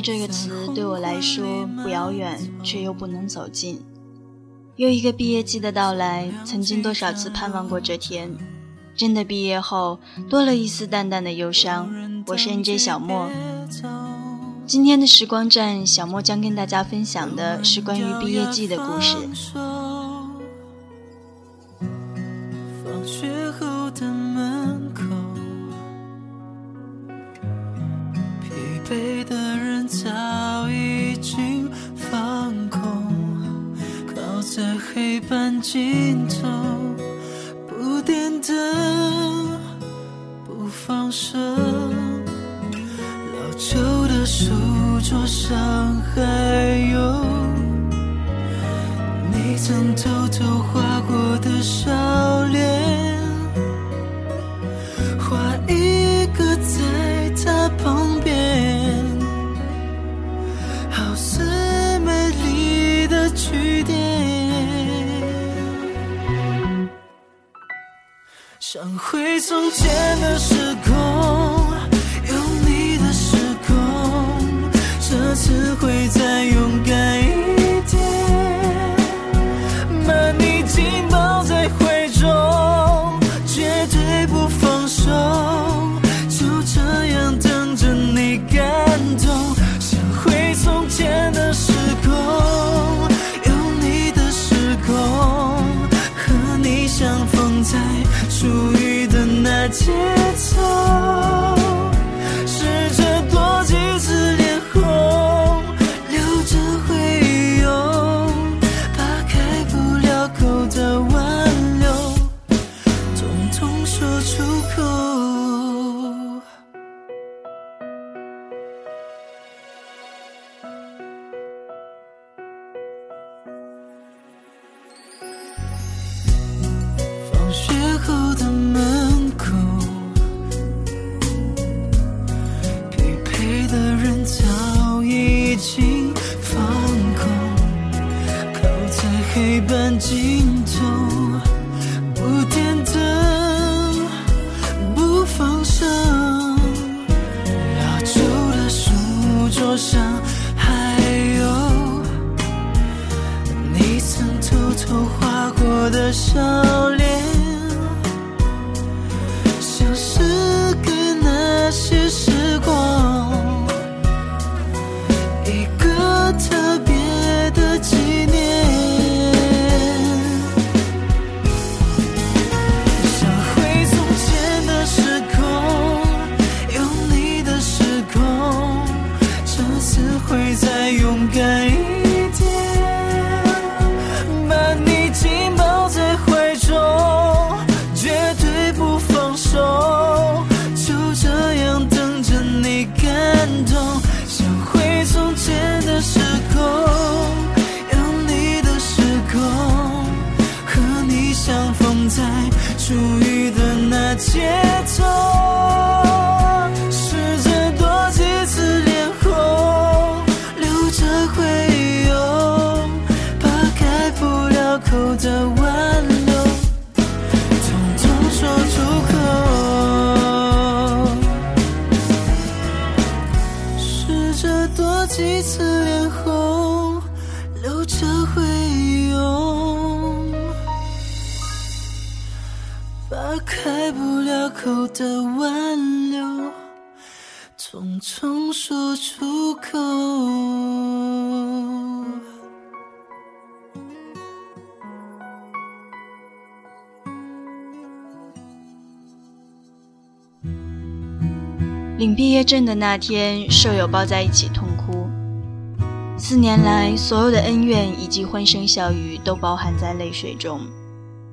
这个词对我来说不遥远，却又不能走近。又一个毕业季的到来，曾经多少次盼望过这天，真的毕业后，多了一丝淡淡的忧伤。我是 NJ 小莫，今天的时光站，小莫将跟大家分享的是关于毕业季的故事。放学后的门口陪伴尽头，不点灯，不放手。老旧的书桌上还有你曾偷想回从前的时空，有你的时空，这次会再勇敢一那上还有你曾偷偷划过的伤。留，匆匆说出口。领毕业证的那天，舍友抱在一起痛哭。四年来，所有的恩怨以及欢声笑语都包含在泪水中。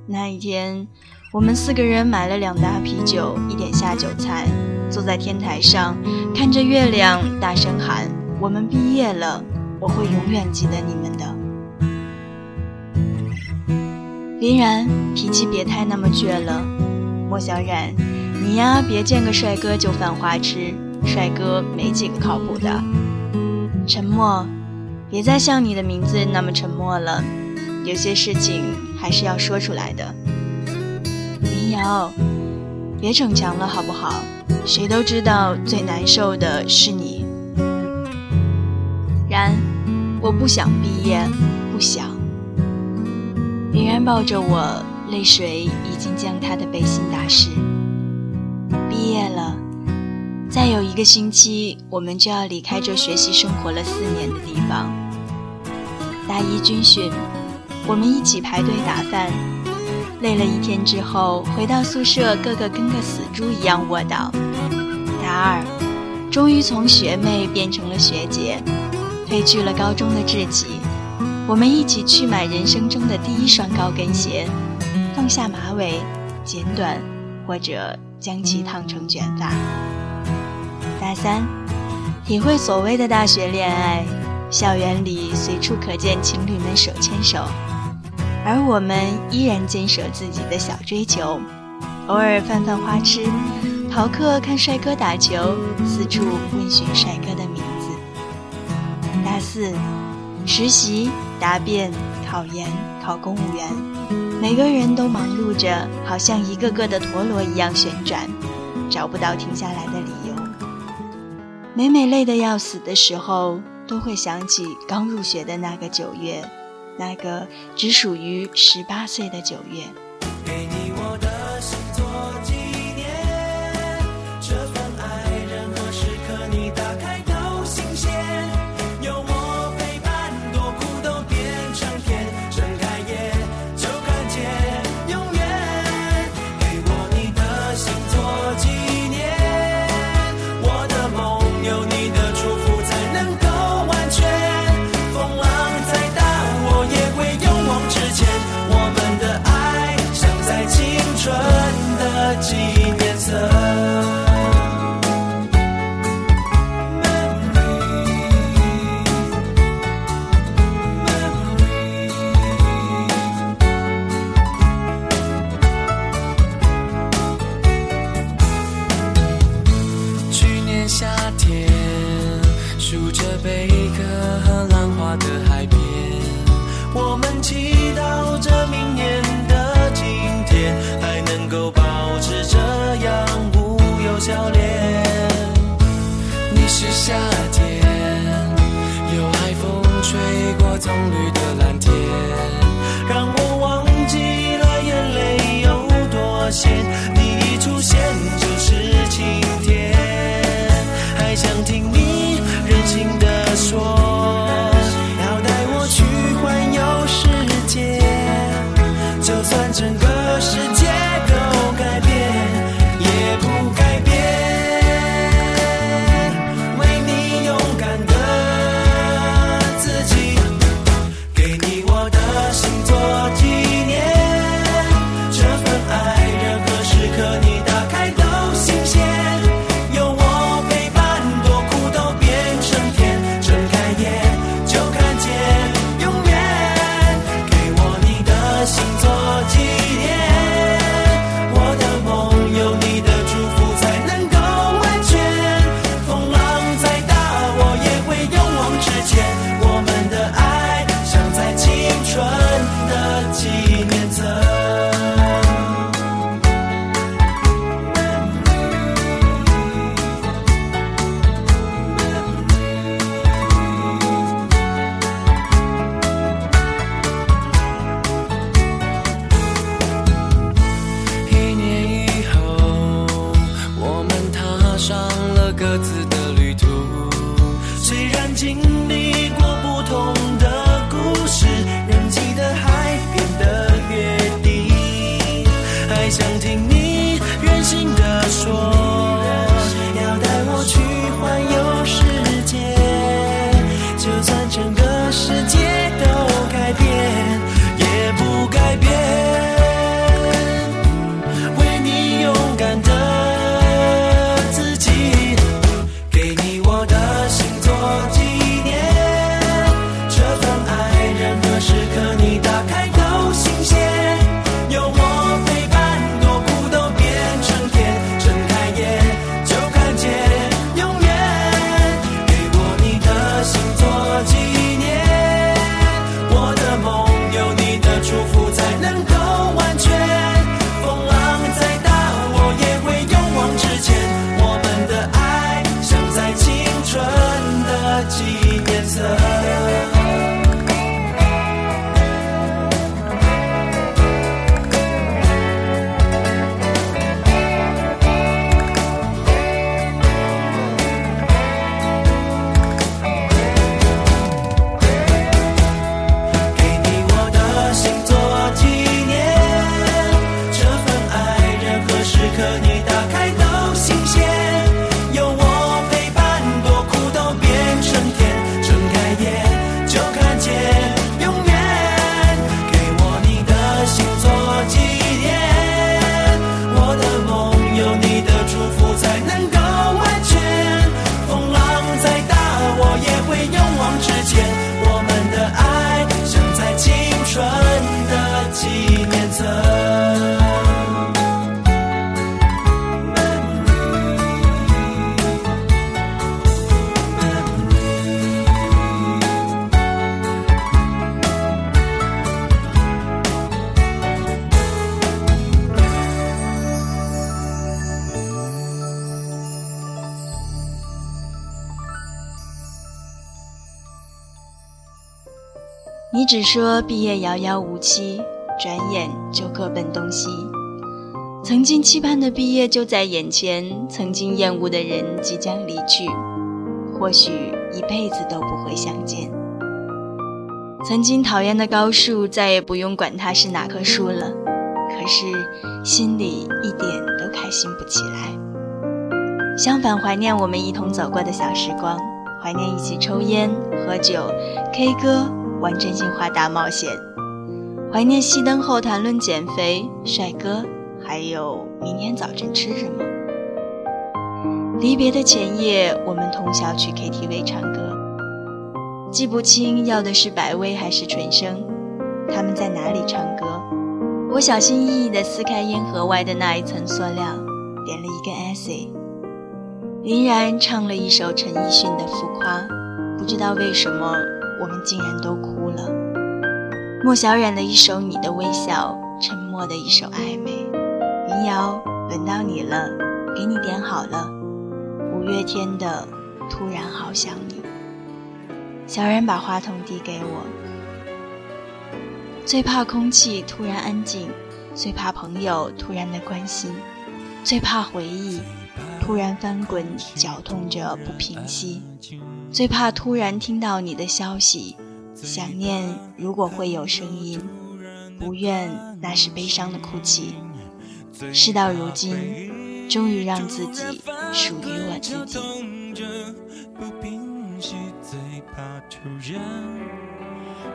那一天。我们四个人买了两大啤酒，一点下酒菜，坐在天台上，看着月亮，大声喊：“我们毕业了，我会永远记得你们的。”林然，脾气别太那么倔了。莫小冉，你呀，别见个帅哥就犯花痴，帅哥没几个靠谱的。沉默，别再像你的名字那么沉默了，有些事情还是要说出来的。瑶，别逞强了好不好？谁都知道最难受的是你。然我不想毕业，不想。别人抱着我，泪水已经将他的背心打湿。毕业了，再有一个星期，我们就要离开这学习生活了四年的地方。大一军训，我们一起排队打饭，累了一天之后，回到宿舍，个个跟个死猪一样卧倒。大二，终于从学妹变成了学姐，褪去了高中的稚气。我们一起去买人生中的第一双高跟鞋，放下马尾，剪短，或者将其烫成卷发。大三，体会所谓的大学恋爱，校园里随处可见情侣们手牵手，而我们依然坚守自己的小追求，偶尔犯犯花痴，逃课看帅哥打球，四处问询帅哥的名字。大四，实习。答辩、考研、考公务员，每个人都忙碌着，好像一个个的陀螺一样旋转，找不到停下来的理由。每每累得要死的时候，都会想起刚入学的那个九月，那个只属于十八岁的九月。葱绿的蓝天让我忘记了眼泪有多咸。你只说毕业遥遥无期，转眼就各奔东西。曾经期盼的毕业就在眼前，曾经厌恶的人即将离去，或许一辈子都不会相见。曾经讨厌的高数，再也不用管它是哪棵树了，可是心里一点都开心不起来。相反，怀念我们一同走过的小时光，怀念一起抽烟、喝酒、K 歌。玩真心话大冒险，怀念熄灯后谈论减肥、帅哥，还有明天早晨吃什么。离别的前夜，我们通宵去 KTV 唱歌，记不清要的是百威还是纯生，他们在哪里唱歌？我小心翼翼地撕开烟盒外的那一层塑料，点了一根 acid。林然唱了一首陈奕迅的《浮夸》，不知道为什么。我们竟然都哭了。莫小冉的一首《你的微笑》，沉默的一首《暧昧》。民谣，轮到你了，给你点好了。五月天的《突然好想你》。小冉把话筒递给我。最怕空气突然安静，最怕朋友突然的关心，最怕回忆突然翻滚，绞痛着不平息。最怕突然听到你的消息，想念如果会有声音，不愿那是悲伤的哭泣。事到如今，终于让自己属于我自己。最怕突然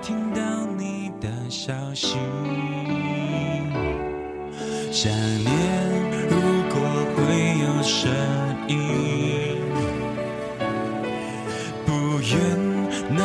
听到你的消息想念如果会有声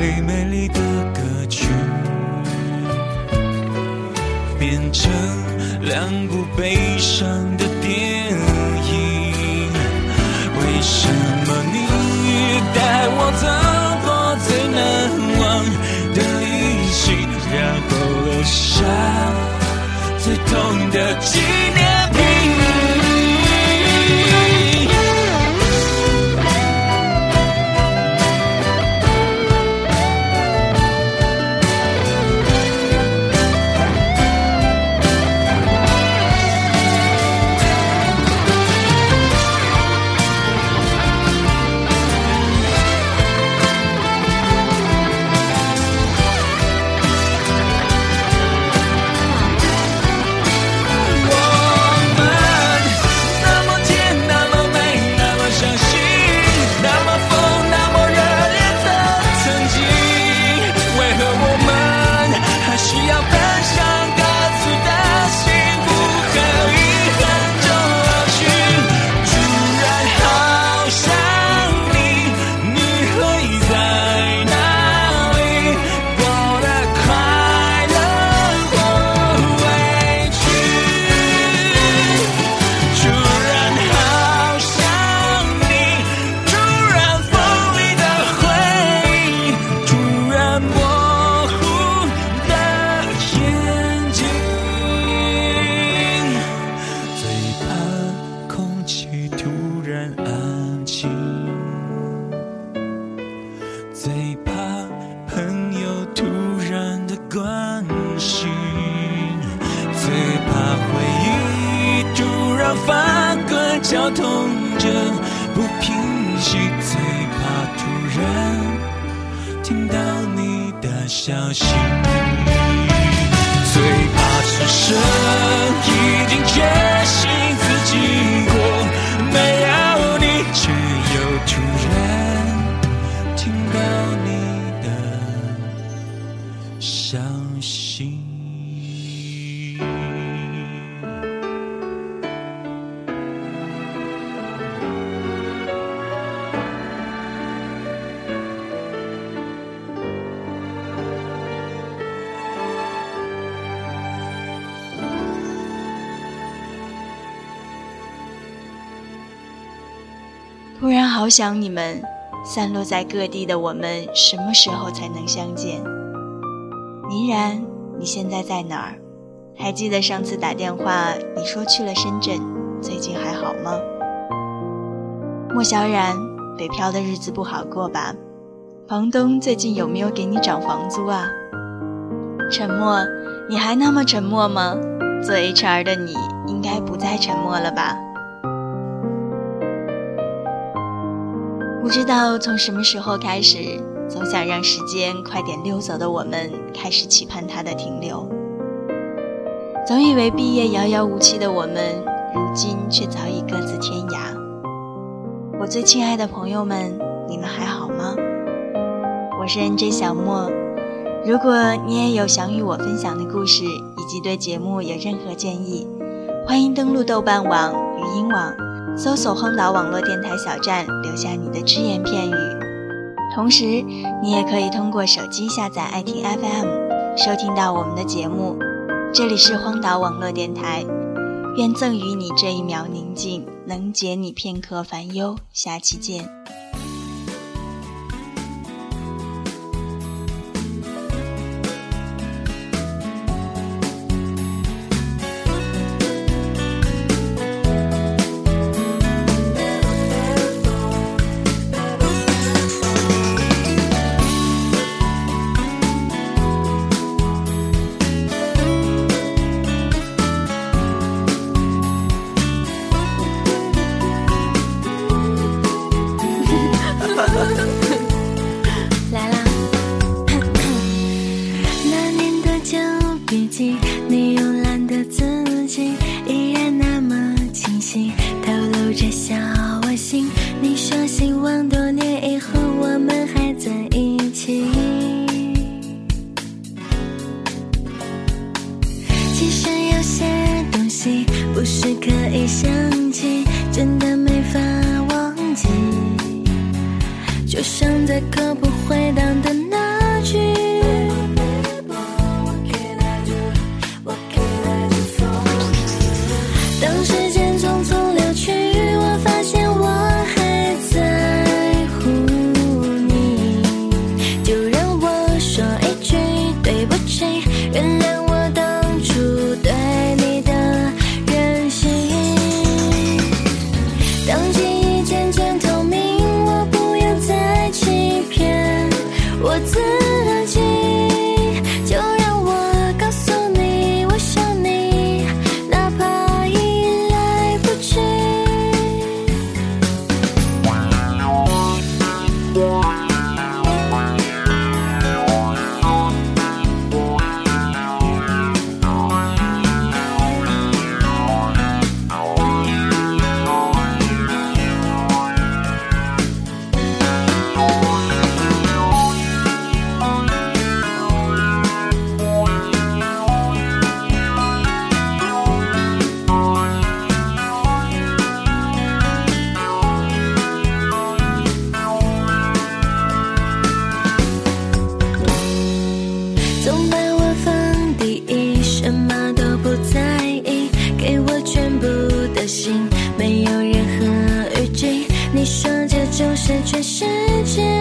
最美丽的歌曲，变成两部悲伤的电影。为什么你带我走过最难忘的旅行，然后留下最痛的记忆？好想你们，散落在各地的我们，什么时候才能相见？倪然，你现在在哪儿？还记得上次打电话你说去了深圳，最近还好吗？莫小冉，北漂的日子不好过吧？房东最近有没有给你涨房租啊？沉默，你还那么沉默吗？做 HR 的你应该不再沉默了吧？不知道从什么时候开始，总想让时间快点溜走的我们，开始期盼它的停留。总以为毕业遥遥无期的我们，如今却早已各自天涯。我最亲爱的朋友们，你们还好吗？我是 NJ 小莫。如果你也有想与我分享的故事，以及对节目有任何建议，欢迎登录豆瓣网、语音网。搜索荒岛网络电台小站，留下你的只言片语。同时，你也可以通过手机下载爱听 FM，收听到我们的节目。这里是荒岛网络电台，愿赠予你这一秒宁静，能解你片刻烦忧。下期见。全世界。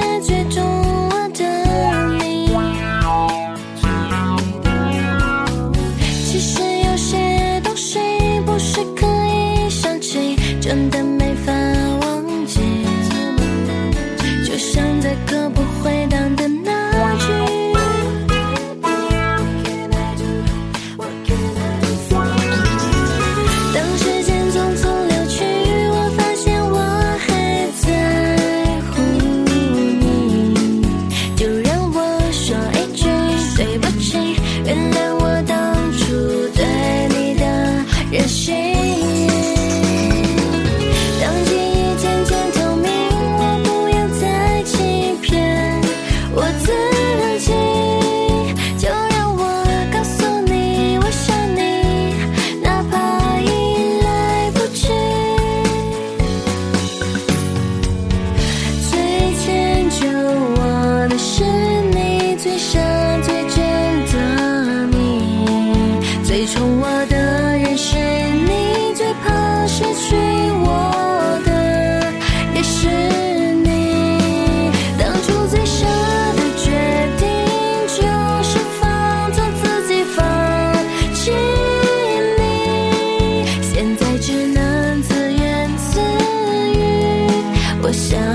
我